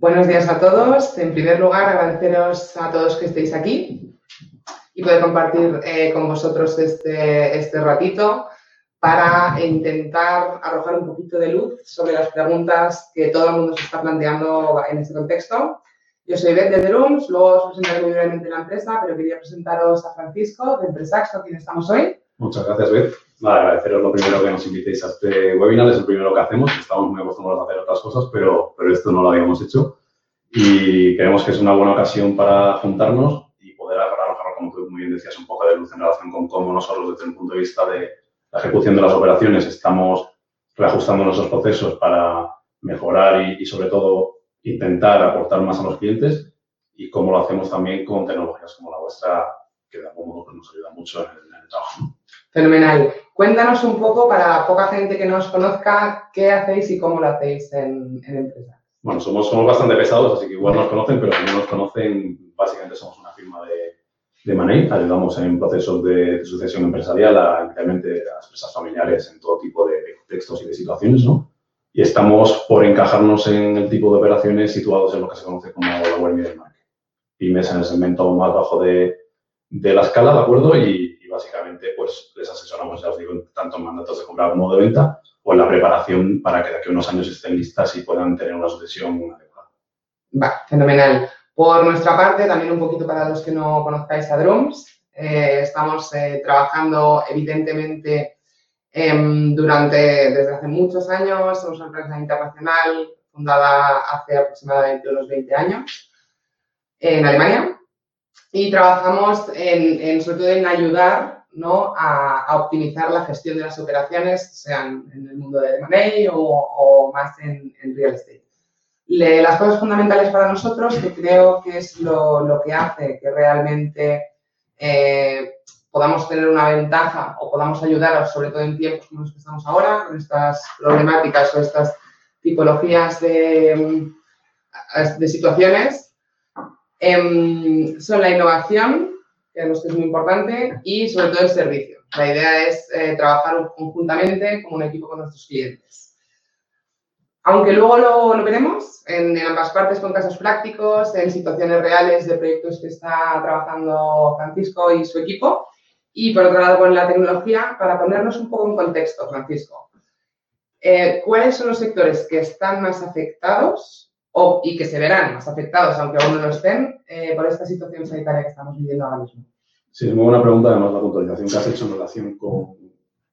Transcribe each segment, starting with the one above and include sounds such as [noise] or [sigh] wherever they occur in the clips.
Buenos días a todos. En primer lugar, agradeceros a todos que estéis aquí y poder compartir eh, con vosotros este, este ratito para intentar arrojar un poquito de luz sobre las preguntas que todo el mundo se está planteando en este contexto. Yo soy Beth de Rooms, luego os presentaré muy brevemente la empresa, pero quería presentaros a Francisco de Empresax, con quien estamos hoy. Muchas gracias, Beth. Agradeceros lo primero que nos invitéis a este webinar, es el primero que hacemos. Estamos muy acostumbrados a hacer otras cosas, pero, pero esto no lo habíamos hecho. Y creemos que es una buena ocasión para juntarnos y poder arrojar, como tú muy bien decías, un poco de luz en relación con cómo nosotros, desde el punto de vista de la ejecución de las operaciones, estamos reajustando nuestros procesos para mejorar y, y sobre todo, intentar aportar más a los clientes y cómo lo hacemos también con tecnologías como la vuestra, que de algún modo pues, nos ayuda mucho en el, en el trabajo. Fenomenal. Cuéntanos un poco, para poca gente que no os conozca, qué hacéis y cómo lo hacéis en, en empresa. Bueno, somos, somos bastante pesados, así que igual nos conocen, pero si no nos conocen, básicamente somos una firma de, de Money. Ayudamos en procesos de, de sucesión empresarial a, a las empresas familiares en todo tipo de contextos y de situaciones, ¿no? Y estamos por encajarnos en el tipo de operaciones situados en lo que se conoce como la web middle market. Pymes en el segmento más bajo de, de la escala, ¿de acuerdo? Y, pues, les asesoramos, ya os digo, tanto en mandatos de compra como de venta, o en la preparación para que de aquí a unos años estén listas y puedan tener una sucesión adecuada. Va, fenomenal. Por nuestra parte, también un poquito para los que no conozcáis a Drums, eh, estamos eh, trabajando evidentemente eh, durante, desde hace muchos años, somos una empresa internacional fundada hace aproximadamente unos 20 años en Alemania y trabajamos en, en sobre todo en ayudar ¿no? a, a, optimizar la gestión de las operaciones, sean en el mundo de M&A o, o, más en, en real estate. Las cosas fundamentales para nosotros, que creo que es lo, lo que hace que realmente eh, podamos tener una ventaja o podamos ayudar, sobre todo en tiempos como los que estamos ahora, con estas problemáticas o estas tipologías de, de situaciones, eh, son la innovación, creemos que es muy importante, y sobre todo el servicio. La idea es eh, trabajar conjuntamente como un equipo con nuestros clientes. Aunque luego lo, veremos en, en, ambas partes con casos prácticos, en situaciones reales de proyectos que está trabajando Francisco y su equipo. Y por otro lado con la tecnología, para ponernos un poco en contexto, Francisco. Eh, ¿Cuáles son los sectores que están más afectados o, y que se verán más afectados, aunque aún no lo estén, eh, por esta situación sanitaria que estamos viviendo ahora mismo? Sí, es muy buena pregunta, además la puntualización que has hecho en relación con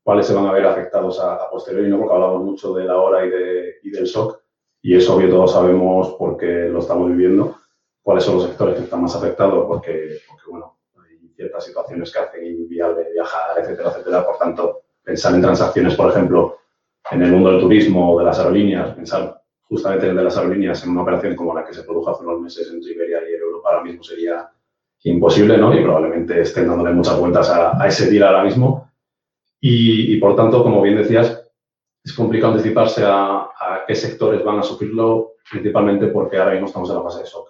cuáles se van a ver afectados a, a posteriori, ¿no? porque hablamos mucho de la hora y, de, y del shock, y es obvio, todos sabemos porque lo estamos viviendo, cuáles son los sectores que están más afectados, porque, porque bueno, hay ciertas situaciones que hacen inviable viajar, etcétera, etcétera. Por tanto, pensar en transacciones, por ejemplo, en el mundo del turismo o de las aerolíneas, pensar justamente en el de las aerolíneas en una operación como la que se produjo hace unos meses entre Iberia y Europa ahora mismo sería imposible, ¿no? Y probablemente estén dándole muchas vueltas a, a ese deal ahora mismo. Y, y, por tanto, como bien decías, es complicado anticiparse a, a, qué sectores van a sufrirlo, principalmente porque ahora mismo estamos en la fase de shock.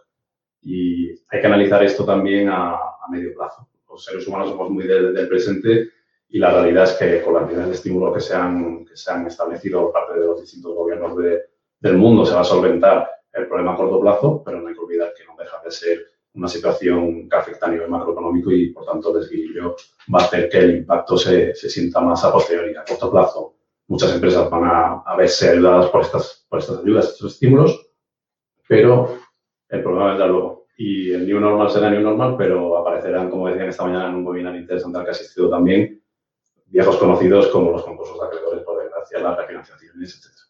Y hay que analizar esto también a, a medio plazo. Los seres humanos somos muy del, del presente y la realidad es que con las medidas de estímulo que se han, que se han establecido por parte de los distintos gobiernos de, del mundo se va a solventar el problema a corto plazo, pero no hay que olvidar que no deja de ser una situación que afecta a nivel macroeconómico y, por tanto, el desequilibrio va a hacer que el impacto se, se sienta más a posteriori, a corto plazo. Muchas empresas van a, a verse ayudadas por estas, por estas ayudas, estos estímulos, pero el problema vendrá luego. Y el new normal será new normal, pero aparecerán, como decían esta mañana en un webinar interesante al que he asistido también, viejos conocidos como los concursos de acreedores por desgracia, las refinanciaciones, etc.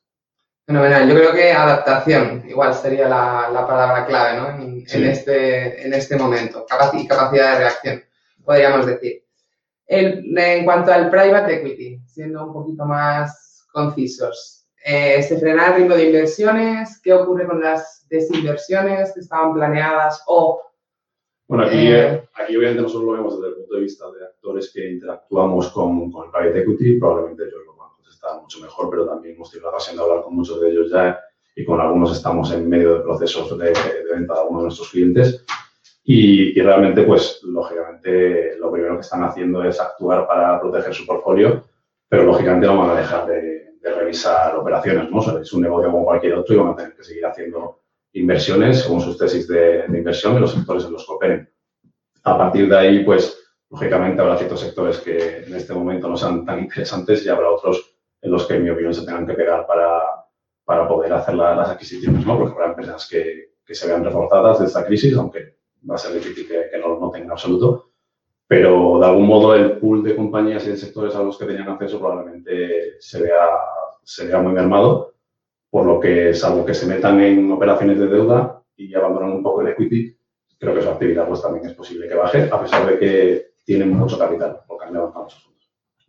Fenomenal. Yo creo que adaptación igual sería la, la palabra clave ¿no? en, sí. en, este, en este momento. Capac capacidad de reacción, podríamos decir. El, en cuanto al private equity, siendo un poquito más concisos, eh, ¿se frena el ritmo de inversiones? ¿Qué ocurre con las desinversiones que estaban planeadas o bueno, aquí, eh, aquí obviamente nosotros lo vemos desde el punto de vista de actores que interactuamos con, con el private equity, probablemente ellos lo contestar mucho mejor, pero también hemos tenido la ocasión de hablar con muchos de ellos ya y con algunos estamos en medio de procesos de, de venta de algunos de nuestros clientes. Y, y, realmente, pues, lógicamente, lo primero que están haciendo es actuar para proteger su portfolio, pero lógicamente no van a dejar de, de revisar operaciones, ¿no? O sea, es un negocio como cualquier otro y van a tener que seguir haciendo inversiones según sus tesis de, inversión en los sectores en los que operen. A partir de ahí, pues, lógicamente habrá ciertos sectores que en este momento no sean tan interesantes y habrá otros en los que, en mi opinión, se tengan que pegar para, para poder hacer las adquisiciones, ¿no? Porque habrá empresas que, que, se vean reforzadas de esta crisis, aunque va a ser difícil que, que no lo noten en absoluto. Pero, de algún modo, el pool de compañías y de sectores a los que tenían acceso probablemente se vea, se vea muy mermado por lo que, salvo que se metan en operaciones de deuda y abandonan un poco el equity, creo que su actividad pues también es posible que baje, a pesar de que tienen mucho capital, porque han levantado muchos.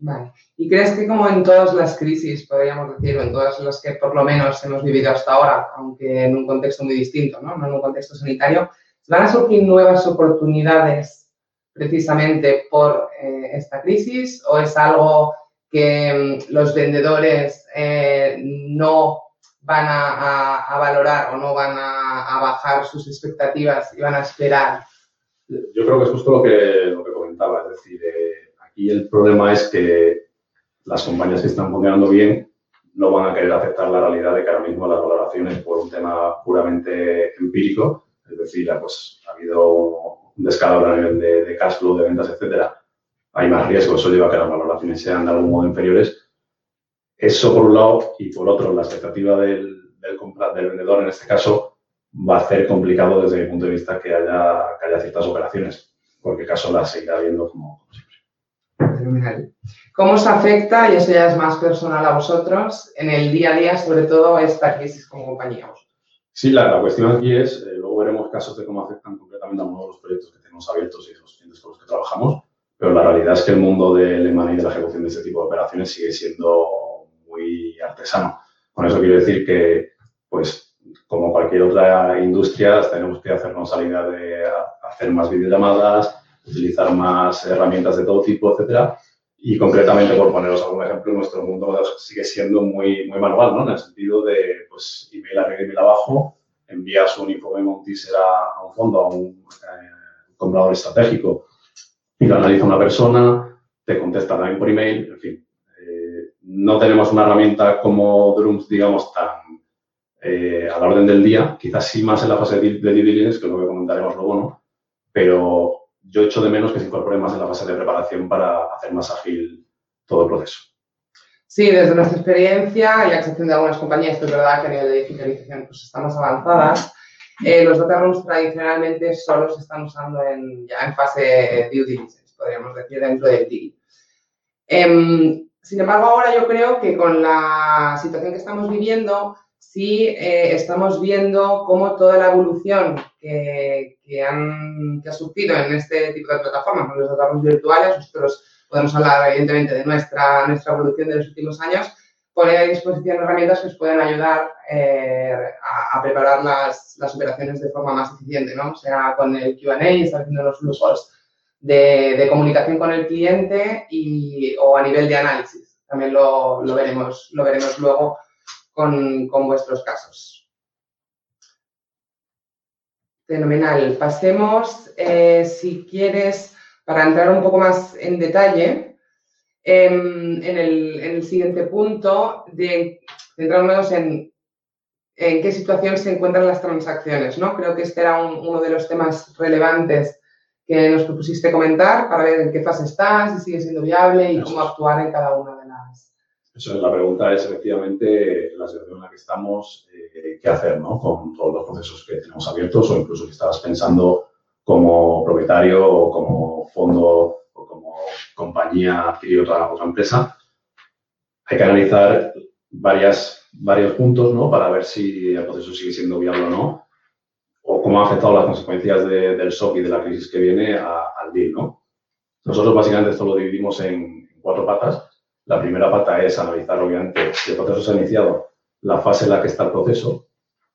Vale. ¿Y crees que como en todas las crisis, podríamos decir, o en todas las que por lo menos hemos vivido hasta ahora, aunque en un contexto muy distinto, no, no en un contexto sanitario, van a surgir nuevas oportunidades precisamente por eh, esta crisis o es algo que mm, los vendedores eh, no van a, valorar o no van a, bajar sus expectativas y van a esperar? Yo creo que es justo lo que, lo que comentaba, es decir, eh, aquí el problema es que las compañías que están funcionando bien no van a querer aceptar la realidad de que ahora mismo las valoraciones por un tema puramente empírico, es decir, pues, ha habido un descalabro a nivel de, de cash flow, de ventas, etcétera, hay más riesgo, eso lleva a que las valoraciones sean de algún modo inferiores. Eso por un lado y por otro, la expectativa del, del, del vendedor en este caso va a ser complicado desde mi punto de vista que haya, que haya ciertas operaciones, porque caso las seguirá viendo como, siempre. ¿Cómo os afecta, y eso ya es más personal a vosotros, en el día a día, sobre todo esta crisis como compañía? Sí, la, la, cuestión aquí es, eh, luego veremos casos de cómo afectan concretamente a uno de los proyectos que tenemos abiertos y los clientes con los que trabajamos, pero la realidad es que el mundo del M&A y de la ejecución de este tipo de operaciones sigue siendo artesano. Con eso quiero decir que, pues, como cualquier otra industria, tenemos que hacernos la idea de hacer más videollamadas, utilizar más herramientas de todo tipo, etcétera. Y concretamente, por poneros algún ejemplo, nuestro mundo sigue siendo muy, muy manual, ¿no? En el sentido de, pues, email arriba, email abajo, envías un informe un teaser a, un fondo, a un eh, comprador estratégico, y lo analiza una persona, te contesta también por email, en fin, no tenemos una herramienta como Drums, digamos, tan eh, a la orden del día, quizás sí más en la fase de due diligence, que es lo que comentaremos luego, ¿no? Pero yo echo de menos que se incorpore más en la fase de preparación para hacer más ágil todo el proceso. Sí, desde nuestra experiencia y la excepción de algunas compañías, que es verdad que a nivel de digitalización pues, están más avanzadas, eh, los data rooms tradicionalmente solo se están usando en, ya en fase due diligence, podríamos decir, dentro del DIG. Sin embargo, ahora yo creo que con la situación que estamos viviendo, sí eh, estamos viendo cómo toda la evolución que, que, han, que ha surgido en este tipo de plataformas, en los datos virtuales, nosotros podemos hablar evidentemente de nuestra, nuestra evolución de los últimos años, pone a disposición herramientas que nos pueden ayudar eh, a, preparar las, las, operaciones de forma más eficiente, ¿no? O sea, con el Q&A, estableciendo los flujos de, comunicación con el cliente y, o a nivel de análisis. También lo, lo veremos, lo veremos luego con, con, vuestros casos. Fenomenal. Pasemos, eh, si quieres, para entrar un poco más en detalle, em, en, el, en, el, siguiente punto, de centrarnos en, en qué situación se encuentran las transacciones. ¿no? Creo que este era uno de los temas relevantes que nos propusiste comentar para ver en qué fase está, si sigue siendo viable y cómo actuar en cada una. Eso es, la pregunta es efectivamente la situación en la que estamos, eh, qué hacer ¿no? con todos los procesos que tenemos abiertos o incluso si estabas pensando como propietario o como fondo o como compañía adquirir otra, otra empresa. Hay que analizar varias, varios puntos ¿no? para ver si el proceso sigue siendo viable o no o cómo ha afectado las consecuencias del shock y de la crisis que viene al deal, ¿no? Nosotros básicamente esto lo dividimos en cuatro patas. La primera pata es analizar, obviamente, si el proceso se ha iniciado, la fase en la que está el proceso.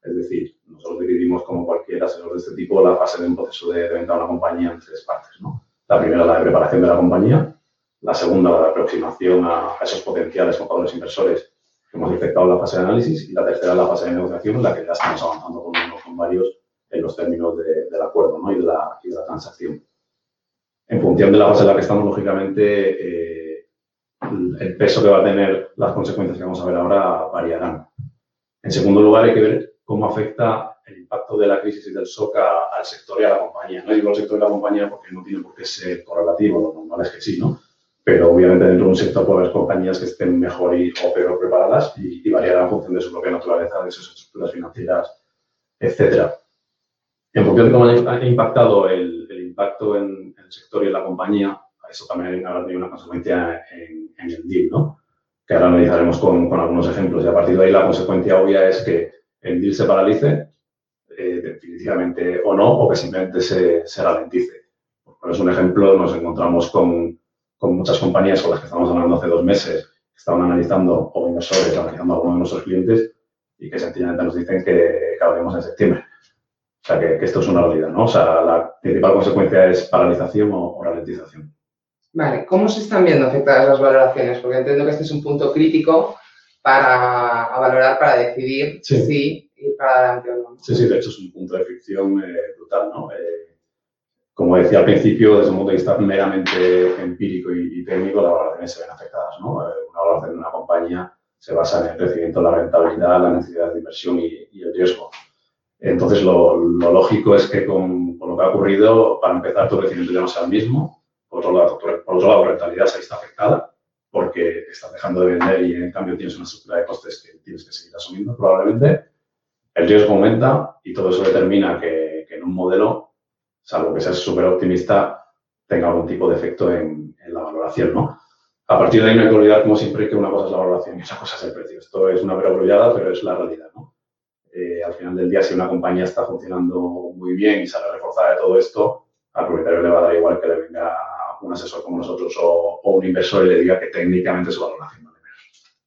Es decir, nosotros dividimos, como cualquier asesor de este tipo, la fase de un proceso de, venta a una compañía en tres partes, ¿no? La primera, la de preparación de la compañía. La segunda, la de aproximación a, esos potenciales compradores inversores que hemos detectado en la fase de análisis. Y la tercera, la fase de negociación, en la que ya estamos avanzando con, con varios en los términos del acuerdo ¿no? y, de la, y, de la, transacción. En función de la fase en la que estamos, lógicamente, eh, el peso que va a tener las consecuencias que vamos a ver ahora variarán. En segundo lugar, hay que ver cómo afecta el impacto de la crisis y del shock al sector y a la compañía. No digo al sector y a la compañía porque no tiene por qué ser correlativo, lo normal es que sí, ¿no? Pero obviamente dentro de un sector puede haber compañías que estén mejor y, o peor preparadas y, y variarán en función de su propia naturaleza, de sus estructuras financieras, etcétera. En función de cómo ha impactado el, el impacto en, en, el sector y en la compañía, eso también habrá tenido una consecuencia en, el deal, ¿no? Que ahora analizaremos con, algunos ejemplos. Y a partir de ahí la consecuencia obvia es que el deal se paralice, eh, definitivamente o no, o que simplemente se, ralentice. Por un ejemplo, nos encontramos con, con muchas compañías con las que estábamos hablando hace dos meses, que estaban analizando, o inversores, analizando a algunos de nuestros clientes, y que sencillamente nos dicen que acabaremos en septiembre. O sea, que, esto es una realidad, ¿no? O sea, la principal consecuencia es paralización o, ralentización. Vale, ¿cómo se están viendo afectadas las valoraciones? Porque entiendo que este es un punto crítico para valorar, para decidir sí. si ir para adelante o no. Sí, sí, de hecho es un punto de fricción eh, brutal, ¿no? Eh, como decía al principio, desde un punto de vista meramente empírico y, y técnico, las valoraciones se ven afectadas, ¿no? Eh, una valoración de una compañía se basa en el crecimiento, la rentabilidad, la necesidad de inversión y, y el riesgo. Entonces, lo, lo, lógico es que con, con, lo que ha ocurrido, para empezar, tu crecimiento ya no sea el mismo. Por otro lado, por otro lado, la rentabilidad se está afectada porque estás dejando de vender y, en cambio, tienes una estructura de costes que tienes que seguir asumiendo probablemente. El riesgo aumenta y todo eso determina que, que en un modelo, salvo que seas súper optimista, tenga algún tipo de efecto en, en, la valoración, ¿no? A partir de ahí no hay que olvidar, como siempre, que una cosa es la valoración y otra cosa es el precio. Esto es una perogrullada, pero es la realidad, ¿no? Eh, al final del día, si una compañía está funcionando muy bien y sale reforzada de todo esto, al propietario le va a dar igual que le venga un asesor como nosotros o, o un inversor y le diga que técnicamente su valoración vale menos.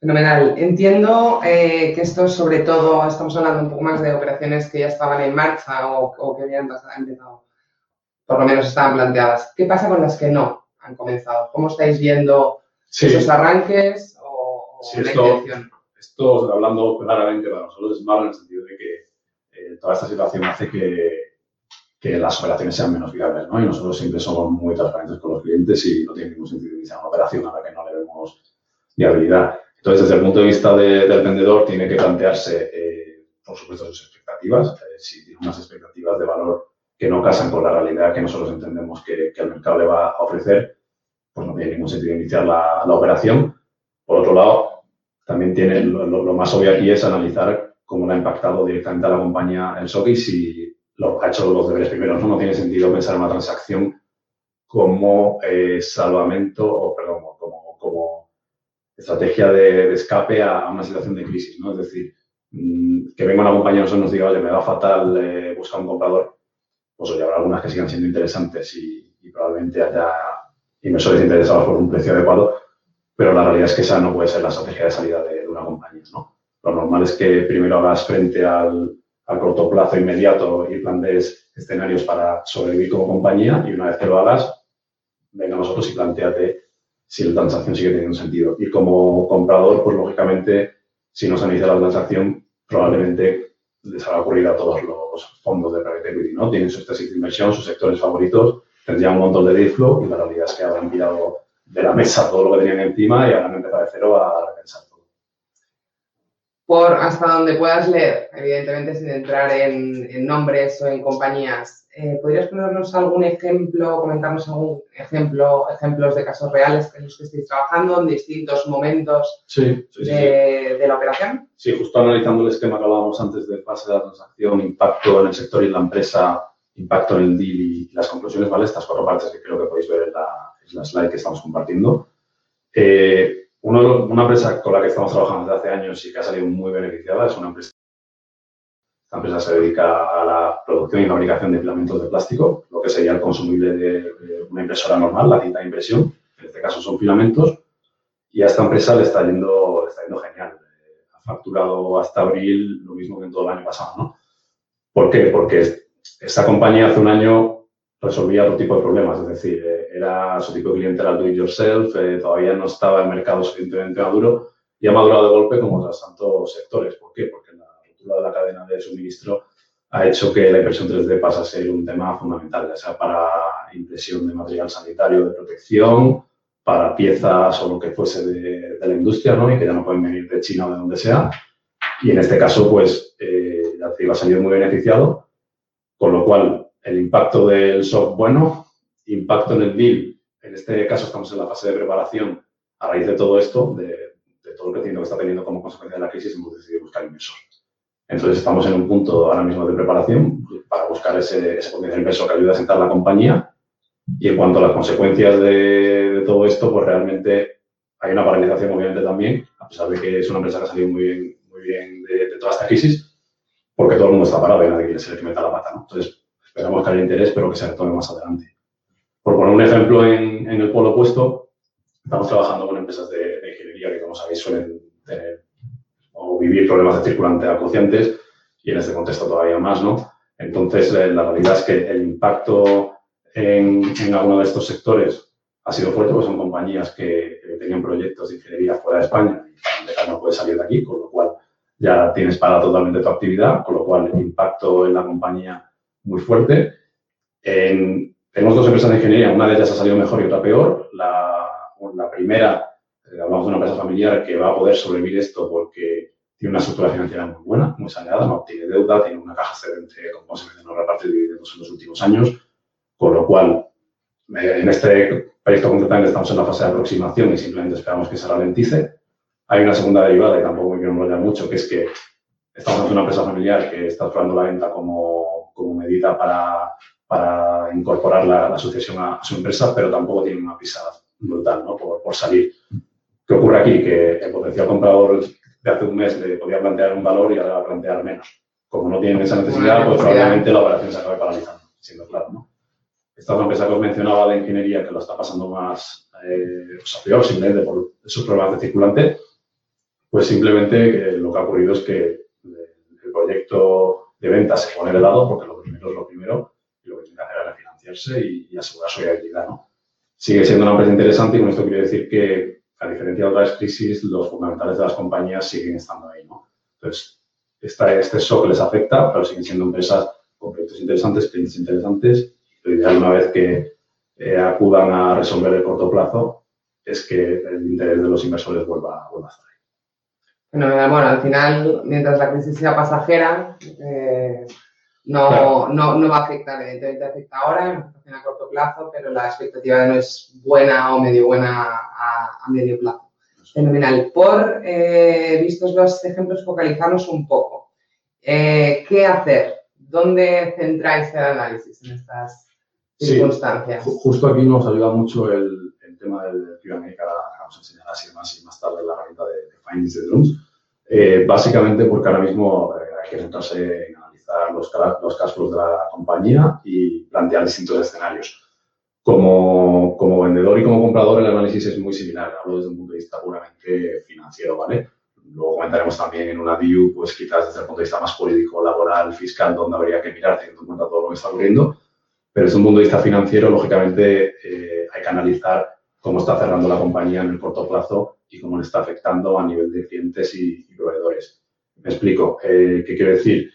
Fenomenal. Entiendo eh, que esto, sobre todo, estamos hablando un poco más de operaciones que ya estaban en marcha o, o que habían empezado, por lo menos estaban planteadas. ¿Qué pasa con las que no han comenzado? ¿Cómo estáis viendo sí. esos arranques o, sí, la esto, intención? esto, hablando claramente para nosotros, es malo en el sentido de que eh, toda esta situación hace que, que, las operaciones sean menos viables, ¿no? Y nosotros siempre somos muy transparentes con los clientes y no tiene ningún sentido iniciar una operación a la que no le vemos viabilidad. Entonces, desde el punto de vista de, del vendedor, tiene que plantearse, eh, por supuesto, sus expectativas. Eh, si tiene unas expectativas de valor que no casan con la realidad que nosotros entendemos que, que el mercado le va a ofrecer, pues no tiene ningún sentido iniciar la, la operación. Por otro lado, también tiene, lo, lo, más obvio aquí es analizar cómo le ha impactado directamente a la compañía el SOC y si lo, ha hecho los deberes primero. ¿no? no tiene sentido pensar en una transacción como eh, salvamento o, perdón, como, como estrategia de, escape a, una situación de crisis. ¿no? Es decir, mmm, que venga una compañía y nos diga, oye, me va fatal, eh, busca un comprador, pues oye, habrá algunas que sigan siendo interesantes y, y probablemente haya inversores interesados por un precio adecuado, pero la realidad es que esa no puede ser la estrategia de salida de, de una compañía, ¿no? Lo normal es que primero hagas frente al, al corto plazo inmediato y plantees escenarios para sobrevivir como compañía y una vez que lo hagas, venga a nosotros y planteate si la transacción sigue teniendo sentido. Y como comprador, pues lógicamente, si no se inicia la transacción, probablemente les haga ocurrir a todos los fondos de private equity, ¿no? Tienen sus tesis de inversión, sus sectores favoritos, tendrían un montón de deal y la realidad es que habrán tirado de la mesa todo lo que tenían encima y han empezado de cero a repensar. Por hasta donde puedas leer, evidentemente sin entrar en, en nombres o en compañías, eh, ¿podrías ponernos algún ejemplo, comentarnos algún ejemplo, ejemplos de casos reales en los que estéis trabajando en distintos momentos sí, sí, de, sí. de, la operación? Sí, justo analizando el esquema que hablábamos antes de fase de la transacción, impacto en el sector y en la empresa, impacto en el deal y las conclusiones, ¿vale? Estas cuatro partes que creo que podéis ver en la slide que estamos compartiendo. Eh, una empresa con la que estamos trabajando desde hace años y que ha salido muy beneficiada es una empresa. Esta empresa se dedica a la producción y fabricación de filamentos de plástico, lo que sería el consumible de, una impresora normal, la cinta de impresión. En este caso son filamentos. Y a esta empresa le está yendo, está yendo genial. Ha facturado hasta abril lo mismo que en todo el año pasado, ¿no? ¿Por qué? Porque esta compañía hace un año resolvía otro tipo de problemas, es decir, eh, era su tipo de cliente era do it yourself, eh, todavía no estaba el mercado suficientemente maduro y ha madurado de golpe como otros tantos sectores. ¿Por qué? Porque la ruptura de la cadena de suministro ha hecho que la impresión 3D pase a ser un tema fundamental, ya sea para impresión de material sanitario de protección, para piezas o lo que fuese de, de la industria, ¿no? Y que ya no pueden venir de China o de donde sea. Y en este caso, pues, eh, ya ha salido muy beneficiado, con lo cual el impacto del SOC bueno, impacto en el deal, en este caso estamos en la fase de preparación a raíz de todo esto, de, todo el crecimiento que está teniendo como consecuencia de la crisis, hemos decidido buscar inversor. Entonces estamos en un punto ahora mismo de preparación para buscar ese, ese potencial inversor que ayude a sentar la compañía y en cuanto a las consecuencias de, todo esto, pues realmente hay una paralización obviamente también, a pesar de que es una empresa que ha salido muy bien, muy bien de, de toda esta crisis, porque todo el mundo está parado y nadie quiere ser el que meta la pata. ¿no? Entonces, esperamos que haya interés, pero que se retome más adelante. Por poner un ejemplo en, en, el polo opuesto, estamos trabajando con empresas de, de, ingeniería que, como sabéis, suelen tener o vivir problemas de circulante acuciantes y en este contexto todavía más, ¿no? Entonces, eh, la realidad es que el impacto en, en alguno de estos sectores ha sido fuerte, porque son compañías que, que tenían proyectos de ingeniería fuera de España y no puede salir de aquí, con lo cual ya tienes para totalmente tu actividad, con lo cual el impacto en la compañía muy fuerte. En, tenemos dos empresas de ingeniería, una de ellas ha salido mejor y otra peor. La, la primera, eh, hablamos de una empresa familiar que va a poder sobrevivir esto porque tiene una estructura financiera muy buena, muy saneada, no tiene deuda, tiene una caja excedente con consecuencia no reparte de dividendos en los últimos años, con lo cual eh, en este proyecto concretamente estamos en la fase de aproximación y simplemente esperamos que se ralentice. Hay una segunda derivada y tampoco me quiero enrollar mucho, que es que estamos ante una empresa familiar que está explorando la venta como, como medida para, para incorporar la, la sucesión a, a, su empresa, pero tampoco tiene una pisada brutal ¿no? por, por salir. ¿Qué ocurre aquí? Que el potencial comprador de hace un mes le podía plantear un valor y ahora va a plantear menos. Como no tienen esa necesidad, pues probablemente la operación se acabe paralizando, siendo claro, ¿no? Esta es una empresa que os mencionaba de ingeniería que lo está pasando más, eh, o sea, peor, simplemente por esos problemas de circulante, pues simplemente eh, lo que ha ocurrido es que el proyecto de venta se pone de lado porque lo primero es lo primero y lo que tiene que hacer es refinanciarse y, asegurar su viabilidad. ¿no? Sigue siendo una empresa interesante y con esto quiero decir que, a diferencia de otras crisis, los fundamentales de las compañías siguen estando ahí. ¿no? Entonces, esta, este shock les afecta, pero siguen siendo empresas con proyectos interesantes, clientes interesantes. Lo ideal, una vez que eh, acudan a resolver el corto plazo, es que el interés de los inversores vuelva, vuelva a estar. Bueno, al final, mientras la crisis sea pasajera, eh, no, claro. no, no, va a afectar, evidentemente afecta ahora, en a corto plazo, pero la expectativa no es buena o medio buena a, a medio plazo. Fenomenal. Por, eh, vistos los ejemplos, focalizarnos un poco. Eh, ¿Qué hacer? ¿Dónde centráis el análisis en estas circunstancias? Sí, justo aquí nos ayuda mucho el, el tema del que vamos a enseñar así más y más tarde la herramienta de, Eh, básicamente porque ahora mismo eh, hay que centrarse en analizar los, los cash de la compañía y plantear distintos escenarios. Como, como vendedor y como comprador el análisis es muy similar, hablo desde un punto de vista puramente financiero, ¿vale? Luego comentaremos también en una view, pues quizás desde el punto de vista más político, laboral, fiscal, donde habría que mirar teniendo en cuenta todo lo que está ocurriendo. Pero desde un punto de vista financiero, lógicamente, eh, hay que analizar cómo está cerrando la compañía en el corto plazo y cómo le está afectando a nivel de clientes y, y proveedores. Me explico. Eh, ¿Qué quiero decir?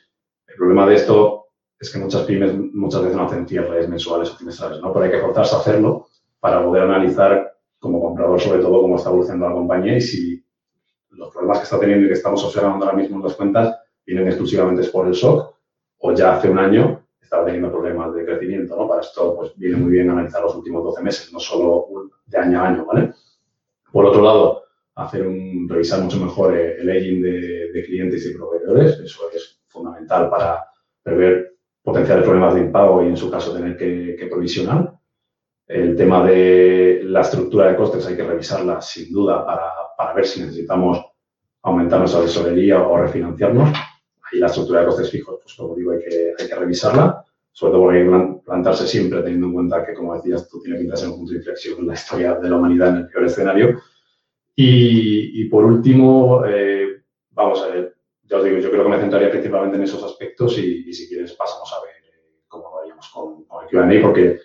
El problema de esto es que muchas pymes muchas veces no hacen cierres mensuales o trimestrales, ¿no? Pero hay que forzarse a hacerlo para poder analizar como comprador sobre todo cómo está evolucionando la compañía y si los problemas que está teniendo y que estamos observando ahora mismo en las cuentas vienen exclusivamente por el shock o ya hace un año estaba teniendo problemas de crecimiento, ¿no? Para esto, pues, viene muy bien analizar los últimos 12 meses, no solo de año a año, ¿vale? Por otro lado, hacer un, revisar mucho mejor el aging de, de clientes y proveedores, eso es fundamental para prever potenciales problemas de impago y, en su caso, tener que, que provisionar. El tema de la estructura de costes hay que revisarla, sin duda, para, para ver si necesitamos aumentar nuestra tesorería o refinanciarnos ahí la estructura de costes fijos, pues como digo, hay que, hay que revisarla, sobre todo porque hay que plantarse siempre teniendo en cuenta que, como decías, tú tienes que ser un punto de inflexión en la historia de la humanidad en el peor escenario. Y, por último, eh, vamos a ver, ya os digo, yo creo que me centraría principalmente en esos aspectos y, si quieres pasamos a ver eh, cómo lo haríamos con, el Q&A, porque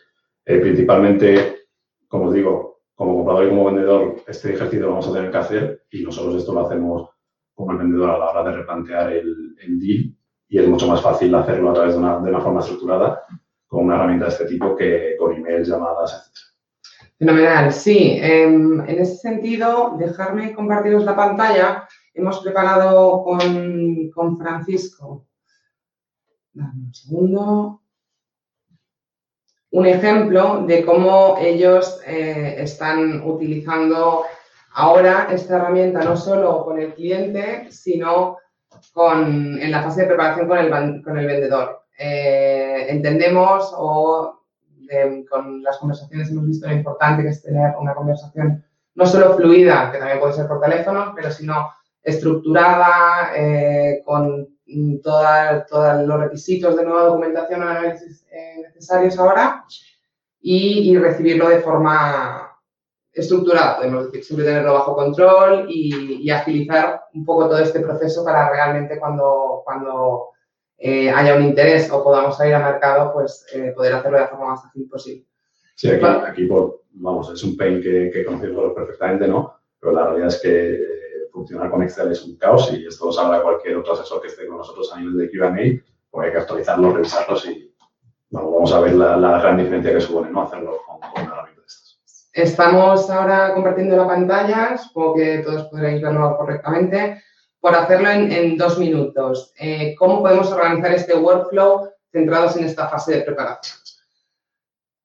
eh, principalmente, como os digo, como comprador y como vendedor, este ejercicio lo vamos a tener que hacer y nosotros esto lo hacemos como el vendedor a la hora de replantear el, el deal y es mucho más fácil hacerlo a través de una, de una, forma estructurada con una herramienta de este tipo que con emails, llamadas, etc. Fenomenal, sí. Eh, en ese sentido, dejarme compartiros la pantalla. Hemos preparado con, con Francisco. Un ejemplo de cómo ellos eh, están utilizando ahora esta herramienta no solo con el cliente, sino con, en la fase de preparación con el, con el vendedor. Eh, entendemos o con las conversaciones hemos visto lo importante que es tener una conversación no solo fluida, que también puede ser por teléfono, pero sino estructurada, eh, con todos los requisitos de nueva documentación análisis eh, necesarios ahora y, recibirlo de forma estructurada, podemos decir, siempre tenerlo bajo control y, agilizar un poco todo este proceso para realmente cuando, cuando eh, haya un interés o podamos salir al mercado, pues poder hacerlo de la forma más ágil posible. Sí, aquí, vamos, es un pain que, que conocemos perfectamente, ¿no? Pero la realidad es que eh, funcionar con Excel es un caos y esto lo sabrá cualquier otro asesor que esté con nosotros a nivel de Q&A, pues hay que actualizarlos, revisarlos y vamos a ver la, gran diferencia que supone, ¿no? Hacerlo con, una herramienta de estas. Estamos ahora compartiendo la pantalla, supongo que todos podréis verlo correctamente. Por hacerlo en, dos minutos, eh, ¿cómo podemos organizar este workflow centrados en esta fase de preparación?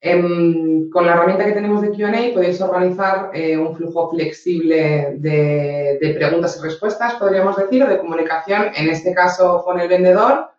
Em, con la herramienta que tenemos de QA podéis organizar eh, un flujo flexible de, preguntas y respuestas, podríamos decir, o de comunicación, en este caso con el vendedor,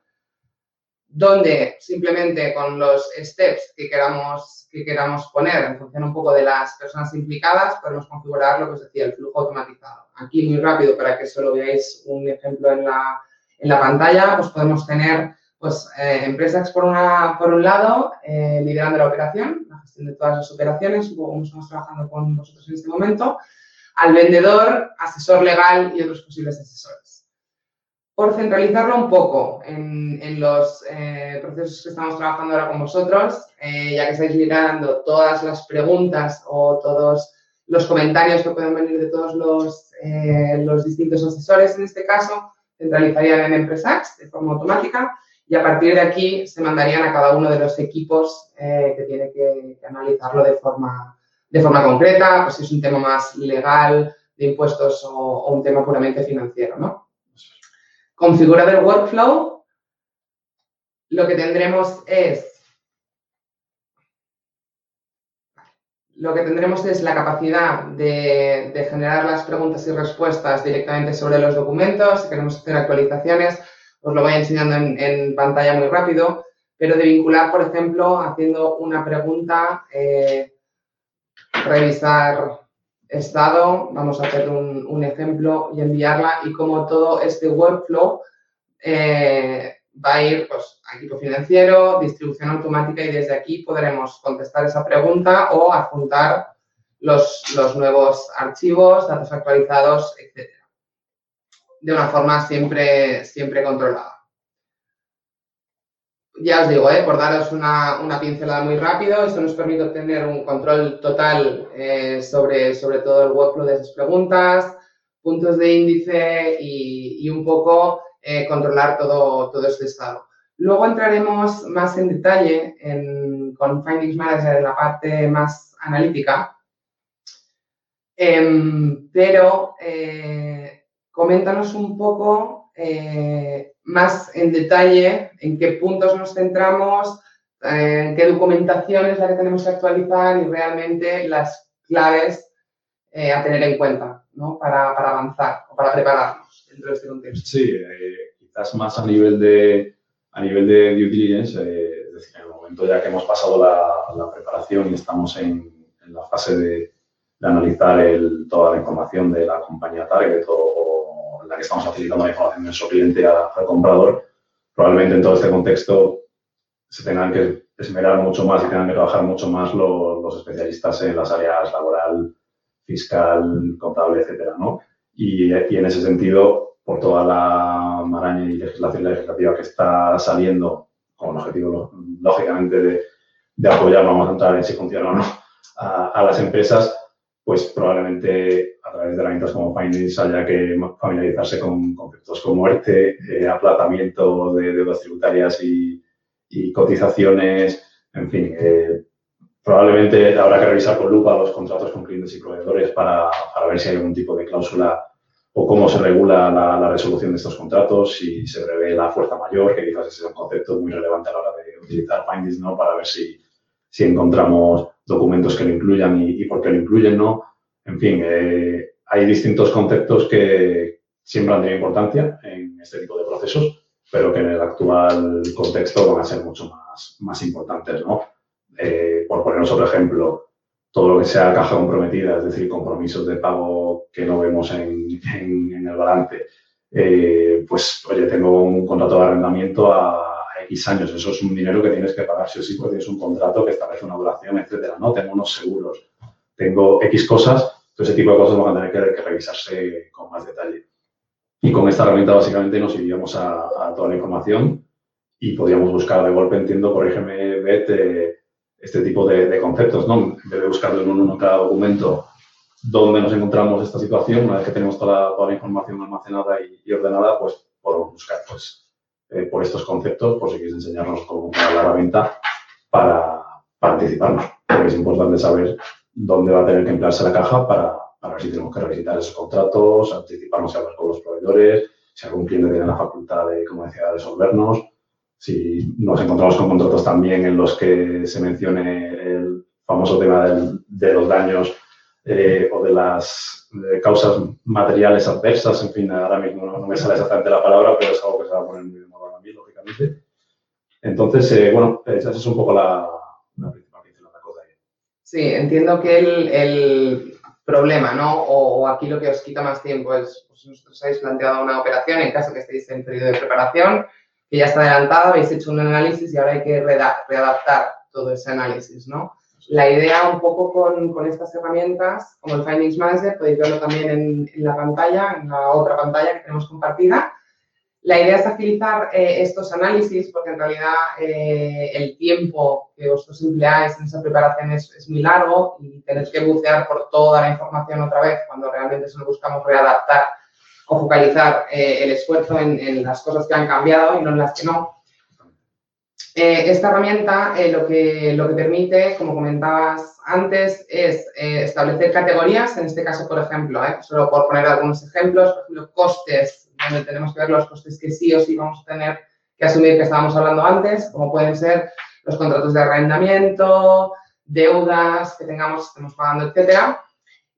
donde simplemente con los steps que queramos, que queramos poner en función un poco de las personas implicadas, podemos configurar lo que os decía, el flujo automatizado. Aquí muy rápido, para que solo veáis un ejemplo en la, en la pantalla, pues podemos tener pues eh, empresas por, una, por un lado, eh, liderando la operación, la gestión de todas las operaciones, como estamos trabajando con vosotros en este momento, al vendedor, asesor legal y otros posibles asesores. Por centralizarlo un poco en, los eh, procesos que estamos trabajando ahora con vosotros, ya que estáis liderando todas las preguntas o todos los comentarios que pueden venir de todos los, los distintos asesores en este caso, centralizarían en Empresax de forma automática y a partir de aquí se mandarían a cada uno de los equipos eh, que tiene que, analizarlo de forma, de forma concreta, pues si es un tema más legal, de impuestos o, un tema puramente financiero, ¿no? Configurar el workflow, lo que tendremos es lo que tendremos es la capacidad de, de, generar las preguntas y respuestas directamente sobre los documentos, si queremos hacer actualizaciones, os lo voy enseñando en, pantalla muy rápido, pero de vincular, por ejemplo, haciendo una pregunta, eh, revisar estado, vamos a hacer un, ejemplo y enviarla y como todo este workflow eh, va a ir pues, a equipo financiero, distribución automática y desde aquí podremos contestar esa pregunta o adjuntar los, los nuevos archivos, datos actualizados, etc de una forma siempre, siempre controlada. Ya os digo, ¿eh? por daros una, pincelada muy rápido, esto nos permite obtener un control total eh, sobre, sobre todo el workflow de esas preguntas, puntos de índice y, un poco eh, controlar todo, todo este estado. Luego entraremos más en detalle con Findings Manager en la parte más analítica, em, pero coméntanos un poco más en detalle en qué puntos nos centramos, en qué documentación es la que tenemos que actualizar y realmente las claves eh, a tener en cuenta ¿no? para, avanzar o para prepararnos dentro de este contexto. Sí, eh, quizás más a nivel de, a nivel de due diligence, es decir, en el momento ya que hemos pasado la, preparación y estamos en, la fase de, analizar toda la información de la compañía target o la que estamos facilitando la información de nuestro cliente al comprador, probablemente en todo este contexto se tengan que esmerar mucho más y tengan que trabajar mucho más los, especialistas en las áreas laboral, fiscal, contable, etcétera, ¿no? Y, en ese sentido, por toda la maraña y legislación legislativa que está saliendo, con el objetivo, lógicamente, de, de apoyar, vamos a entrar en si funciona o no, a las empresas, pues probablemente a través de herramientas como Finance haya que familiarizarse con conceptos como muerte, eh, aplazamiento de deudas tributarias y, cotizaciones, en fin. Eh, probablemente habrá que revisar con lupa los contratos con clientes y proveedores para, ver si hay algún tipo de cláusula o cómo se regula la, resolución de estos contratos, si se prevé la fuerza mayor, que quizás ese es un concepto muy relevante a la hora de utilizar findings, ¿no? Para ver si, si encontramos documentos que lo incluyan y, por qué lo incluyen, ¿no? En fin, eh, hay distintos conceptos que siempre han tenido importancia en este tipo de procesos, pero que en el actual contexto van a ser mucho más, más importantes, ¿no? Eh, por ponernos otro ejemplo, todo lo que sea caja comprometida, es decir, compromisos de pago que no vemos en, el balance, eh, pues, oye, tengo un contrato de arrendamiento a, X años, eso es un dinero que tienes que pagar sí o sí, porque tienes un contrato que establece una duración, etcétera, ¿no? Tengo unos seguros, tengo X cosas, todo ese tipo de cosas van a tener que, revisarse con más detalle. Y con esta herramienta básicamente nos iríamos a, toda la información y podríamos buscar de golpe, entiendo, por Bet, este tipo de, conceptos, ¿no? En vez de buscarlo en uno en cada documento dónde nos encontramos esta situación, una vez que tenemos toda, la información almacenada y, ordenada, pues podemos buscar pues, eh, por estos conceptos, por si quieres enseñarnos cómo funciona la herramienta para, para anticiparnos. Porque es importante saber dónde va a tener que emplearse la caja para, para ver si tenemos que revisitar esos contratos, anticiparnos a hablar con los proveedores, si algún cliente tiene la facultad de, como decía, de resolvernos si nos encontramos con contratos también en los que se mencione el famoso tema de los daños eh, o de las causas materiales adversas, en fin, ahora mismo no, me sale exactamente la palabra, pero es algo que se va a poner muy lógicamente. Entonces, eh, bueno, esa es un poco la, principal cosa ahí. Sí, entiendo que el, el problema, ¿no? O, aquí lo que os quita más tiempo es, pues nosotros habéis planteado una operación en caso que estéis en periodo de preparación, que ya está adelantada, habéis hecho un análisis y ahora hay que readaptar todo ese análisis, ¿no? La idea un poco con, con estas herramientas, como el Findings Manager, podéis verlo también en, en, la pantalla, en la otra pantalla que tenemos compartida. La idea es agilizar eh, estos análisis porque en realidad eh, el tiempo que vosotros empleáis en esa preparación es, es, muy largo y tenéis que bucear por toda la información otra vez cuando realmente solo buscamos readaptar o focalizar eh, el esfuerzo en, las cosas que han cambiado y no en las que no. Eh, esta herramienta eh, lo, que, lo que permite, como comentabas antes, es establecer categorías, en este caso, por ejemplo, solo por poner algunos ejemplos, por ejemplo, costes, donde tenemos que ver los costes que sí o sí vamos a tener que asumir que estábamos hablando antes, como pueden ser los contratos de arrendamiento, deudas que tengamos, estemos pagando, etcétera.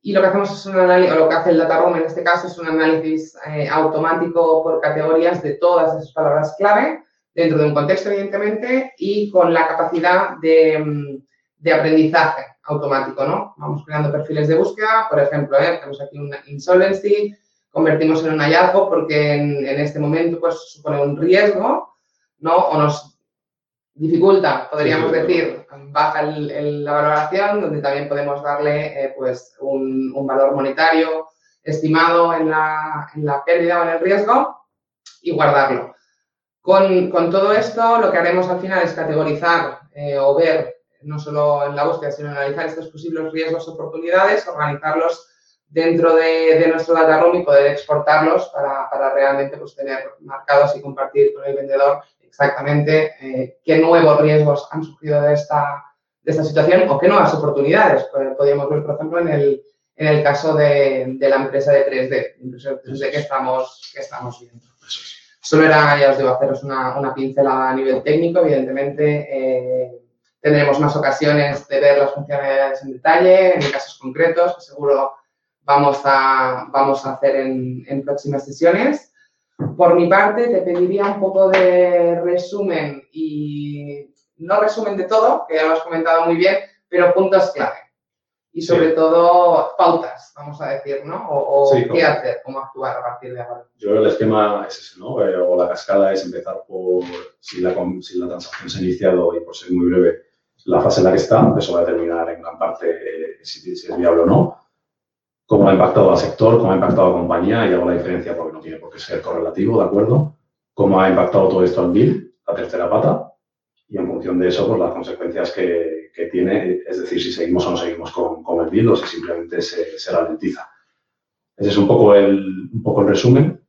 Y lo que hacemos es un análisis, o lo que hace el Data Room en este caso es un análisis eh, automático por categorías de todas esas palabras clave, dentro de un contexto, evidentemente, y con la capacidad de, mm, de aprendizaje automático, ¿no? Vamos creando perfiles de búsqueda, por ejemplo, ¿eh? tenemos aquí una insolvency, convertimos en un hallazgo porque en, en, este momento pues supone un riesgo, ¿no? O nos dificulta, podríamos decir, baja la valoración, donde también podemos darle eh, pues un, valor monetario estimado en la, en la, pérdida o en el riesgo y guardarlo. Con, todo esto, lo que haremos al final es categorizar eh, o ver, no solo en la búsqueda, sino analizar estos posibles riesgos oportunidades, organizarlos dentro de, nuestro data room y poder exportarlos para, para realmente pues, tener marcados y compartir con el vendedor exactamente eh, qué nuevos riesgos han surgido de esta, de esta situación o qué nuevas oportunidades. Podríamos ver, por ejemplo, en el, en el caso de, de la empresa de 3D, 3D que estamos, que estamos viendo. Solo era, ya os digo, haceros una, una pincelada a nivel técnico. Evidentemente, eh, tendremos más ocasiones de ver las funcionalidades en detalle, en casos concretos, que seguro vamos a, vamos a hacer en, en próximas sesiones. Por mi parte, te pediría un poco de resumen y no resumen de todo, que ya lo has comentado muy bien, pero puntos clave. Y sobre todo pautas, vamos a decir, ¿no? O, qué hacer, cómo actuar a partir de ahora. Yo creo que el esquema es ese, ¿no? Eh, o la cascada es empezar por si la, si la transacción se ha iniciado y por ser muy breve, la fase en la que está, eso va a determinar en gran parte eh, si, si es viable o no cómo ha impactado al sector, cómo ha impactado a la compañía, y hago la diferencia porque no tiene por qué ser correlativo, ¿de acuerdo? Cómo ha impactado todo esto al bill, la tercera pata, y en función de eso, pues las consecuencias que, que tiene, es decir, si seguimos o no seguimos con, con el bill o si simplemente se, se, ralentiza. Ese es un poco el, un poco el resumen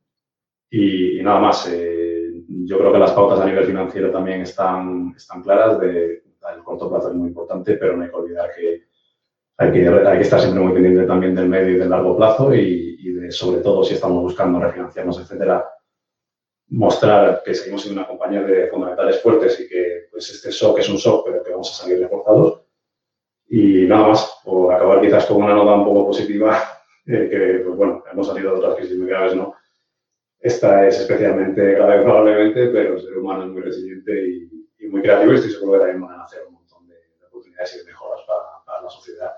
y, nada más. Eh, yo creo que las pautas a nivel financiero también están, están claras. De, el corto plazo es muy importante, pero no hay que olvidar que hay que, estar siempre muy pendiente también del medio y del largo plazo y, de, sobre todo, si estamos buscando refinanciarnos, etcétera, mostrar que seguimos siendo una compañía de fundamentales fuertes y que pues, este shock es un shock, pero que vamos a salir reforzados. Y nada más, por acabar quizás con una nota un poco positiva, [laughs] eh, que pues, bueno, hemos salido de otras crisis muy graves, ¿no? Esta es especialmente grave [laughs] probablemente, pero el ser humano es muy resiliente y, muy creativo y estoy seguro que también van a hacer un montón de, de oportunidades y de mejoras para, la sociedad.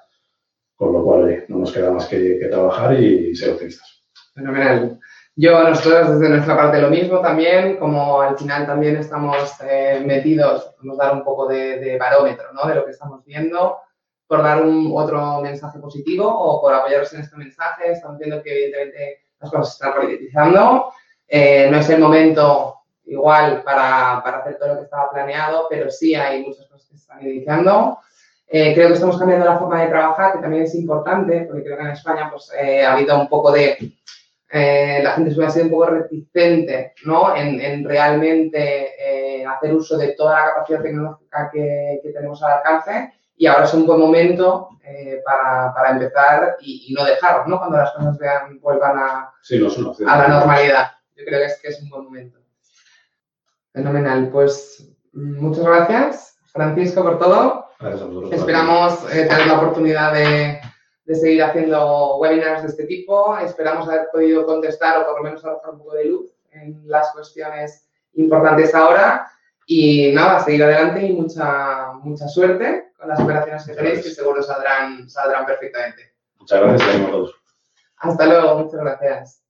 Con lo cual, oye, no nos queda más que, que trabajar y ser optimistas. Fenomenal. Yo, nosotros desde nuestra parte lo mismo también, como al final también estamos eh, metidos, nos dar un poco de, de, barómetro ¿no? de lo que estamos viendo, por dar un otro mensaje positivo o por apoyaros en este mensaje. Estamos viendo que evidentemente las cosas se están politizando. Eh, no es el momento igual para, para, hacer todo lo que estaba planeado, pero sí hay muchas cosas que se están iniciando. Eh, creo que estamos cambiando la forma de trabajar, que también es importante, porque creo que en España pues, eh, ha habido un poco de eh, la gente suele ser un poco reticente ¿no? en, en realmente hacer uso de toda la capacidad tecnológica que, que, tenemos al alcance y ahora es un buen momento para, para, empezar y, y, no dejar, ¿no? cuando las cosas vean, vuelvan a, sí, no, no, a la normalidad. Yo creo que es, que es un buen momento. Fenomenal. Pues muchas gracias, Francisco, por todo. Gracias a vosotros. Esperamos tener la oportunidad de de seguir haciendo webinars de este tipo. Esperamos haber podido contestar o por lo menos arrojar un poco de luz en las cuestiones importantes ahora. Y nada, seguir adelante y mucha, mucha suerte con las operaciones que tenéis, que seguro saldrán, saldrán perfectamente. Muchas gracias, a todos. Hasta luego, muchas gracias.